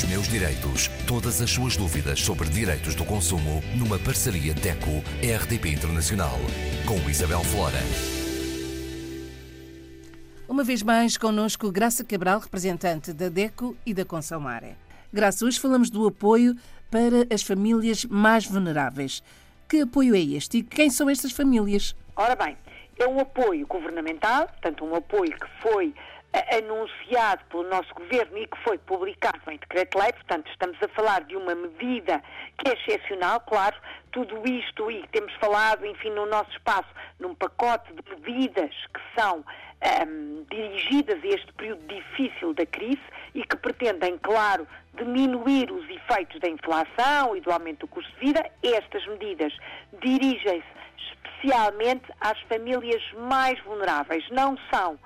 Os meus direitos. Todas as suas dúvidas sobre direitos do consumo numa parceria DECO-RDP Internacional. Com Isabel Flora. Uma vez mais, connosco Graça Cabral, representante da DECO e da Consomare. Graça, hoje falamos do apoio para as famílias mais vulneráveis. Que apoio é este e quem são estas famílias? Ora bem, é um apoio governamental, portanto, um apoio que foi anunciado pelo nosso governo e que foi publicado em decreto-lei, portanto, estamos a falar de uma medida que é excepcional, claro, tudo isto e temos falado, enfim, no nosso espaço, num pacote de medidas que são um, dirigidas a este período difícil da crise e que pretendem, claro, diminuir os efeitos da inflação e do aumento do custo de vida, estas medidas dirigem-se especialmente às famílias mais vulneráveis. Não são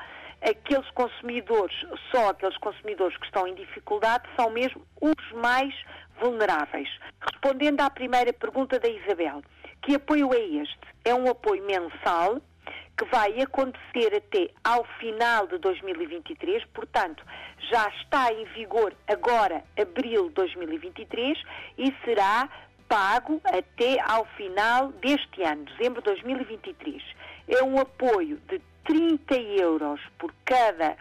aqueles consumidores, só aqueles consumidores que estão em dificuldade, são mesmo os mais vulneráveis. Respondendo à primeira pergunta da Isabel, que apoio é este? É um apoio mensal que vai acontecer até ao final de 2023, portanto, já está em vigor agora, abril de 2023, e será pago até ao final deste ano, dezembro de 2023. É um apoio de 30 euros por cada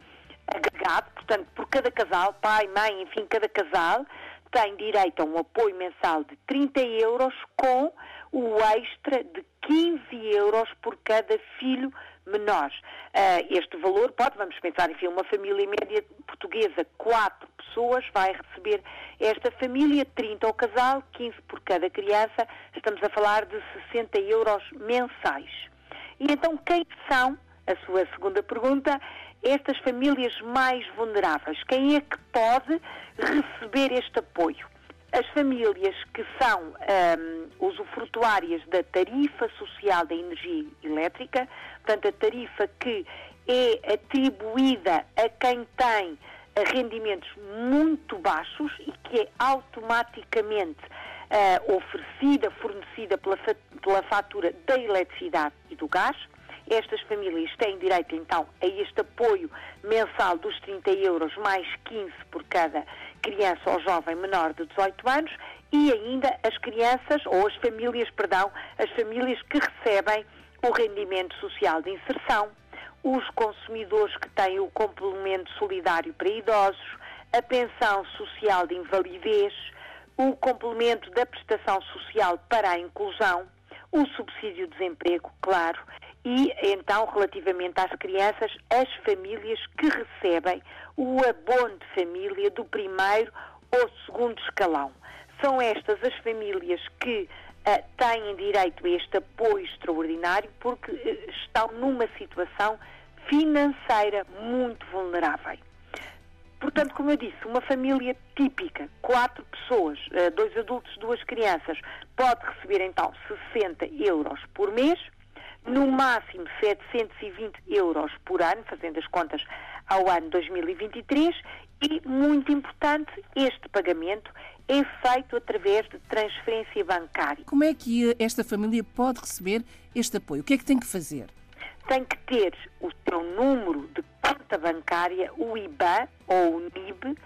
agregado, portanto, por cada casal, pai, mãe, enfim, cada casal, tem direito a um apoio mensal de 30 euros com o extra de 15 euros por cada filho menor. Uh, este valor pode, vamos pensar, enfim, uma família média portuguesa, quatro pessoas, vai receber esta família, 30 ao casal, 15 por cada criança, estamos a falar de 60 euros mensais. E então, quem são a sua segunda pergunta, estas famílias mais vulneráveis, quem é que pode receber este apoio? As famílias que são um, usufrutuárias da tarifa social da energia elétrica, portanto, a tarifa que é atribuída a quem tem rendimentos muito baixos e que é automaticamente uh, oferecida, fornecida pela, pela fatura da eletricidade e do gás, estas famílias têm direito, então, a este apoio mensal dos 30 euros, mais 15 por cada criança ou jovem menor de 18 anos, e ainda as crianças, ou as famílias, perdão, as famílias que recebem o rendimento social de inserção, os consumidores que têm o complemento solidário para idosos, a pensão social de invalidez, o complemento da prestação social para a inclusão, o subsídio de desemprego, claro, e então, relativamente às crianças, as famílias que recebem o abono de família do primeiro ou segundo escalão. São estas as famílias que uh, têm direito a este apoio extraordinário porque uh, estão numa situação financeira muito vulnerável. Portanto, como eu disse, uma família típica, quatro pessoas, uh, dois adultos, duas crianças, pode receber então 60 euros por mês no máximo 720 euros por ano, fazendo as contas ao ano 2023, e, muito importante, este pagamento é feito através de transferência bancária. Como é que esta família pode receber este apoio? O que é que tem que fazer? Tem que ter o seu número de conta bancária, o IBAN ou o NIB,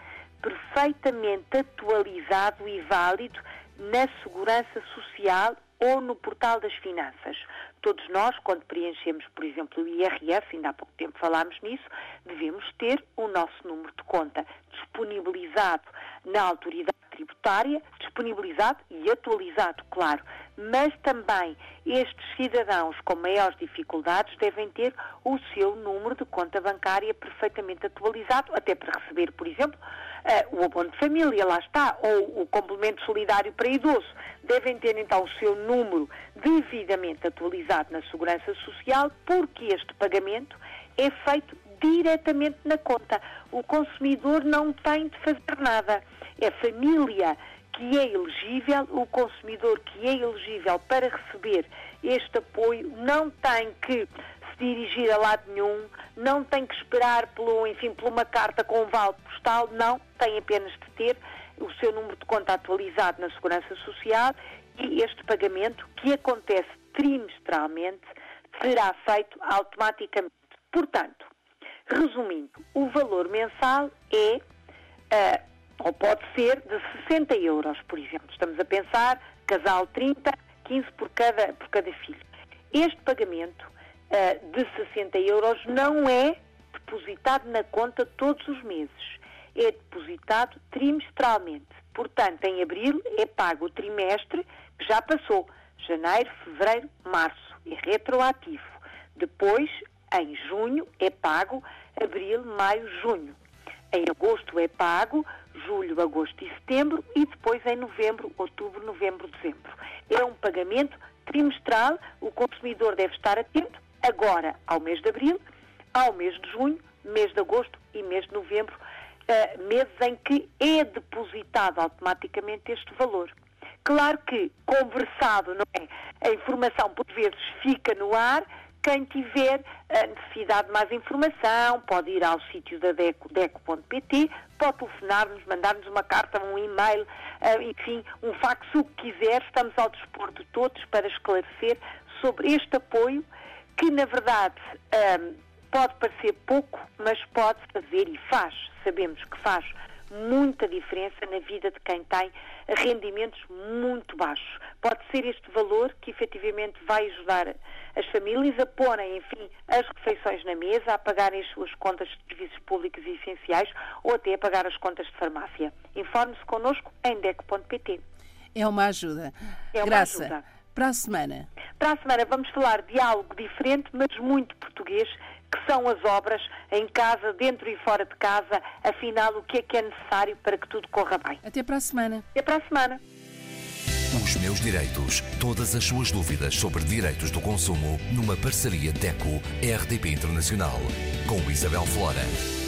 perfeitamente atualizado e válido na Segurança Social ou no Portal das Finanças. Todos nós, quando preenchemos, por exemplo, o IRS, ainda há pouco tempo falámos nisso, devemos ter o nosso número de conta disponibilizado na autoridade tributária, disponibilizado e atualizado, claro. Mas também estes cidadãos com maiores dificuldades devem ter o seu número de conta bancária perfeitamente atualizado, até para receber, por exemplo, uh, o abono de família, lá está, ou o complemento solidário para idoso. Devem ter então o seu número devidamente atualizado na Segurança Social, porque este pagamento é feito diretamente na conta. O consumidor não tem de fazer nada. É família que é elegível, o consumidor que é elegível para receber este apoio não tem que se dirigir a lado nenhum, não tem que esperar pelo, enfim, por uma carta com um vale postal, não, tem apenas de ter o seu número de conta atualizado na Segurança Social e este pagamento, que acontece trimestralmente, será feito automaticamente. Portanto, resumindo, o valor mensal é, uh, ou pode ser de 60 euros, por exemplo. Estamos a pensar, casal 30, 15 por cada, por cada filho. Este pagamento uh, de 60 euros não é depositado na conta todos os meses. É depositado trimestralmente. Portanto, em abril é pago o trimestre que já passou. Janeiro, fevereiro, março. É retroativo. Depois, em junho, é pago abril, maio, junho. Em agosto é pago julho, agosto e setembro e depois em novembro, outubro, novembro, dezembro. É um pagamento trimestral, o consumidor deve estar atento agora ao mês de abril, ao mês de junho, mês de agosto e mês de novembro, uh, meses em que é depositado automaticamente este valor. Claro que, conversado, é? A informação por vezes fica no ar, quem tiver necessidade de mais informação pode ir ao sítio da DECO, deco.pt, pode telefonar-nos, mandar-nos uma carta, um e-mail, uh, enfim, um fax, o que quiser. Estamos ao dispor de todos para esclarecer sobre este apoio que, na verdade, um, pode parecer pouco, mas pode fazer e faz. Sabemos que faz muita diferença na vida de quem tem rendimentos muito baixos. Pode ser este valor que efetivamente vai ajudar as famílias a porem, enfim, as refeições na mesa, a pagarem as suas contas de serviços públicos e essenciais ou até a pagar as contas de farmácia. Informe-se connosco em deco.pt. É uma ajuda. É uma Graça. ajuda. Para a semana. Para a semana vamos falar de algo diferente, mas muito português, são as obras em casa, dentro e fora de casa. Afinal, o que é que é necessário para que tudo corra bem? Até para a semana. Até para a semana. Os meus direitos. Todas as suas dúvidas sobre direitos do consumo numa parceria DECO-RDP Internacional. Com Isabel Flora.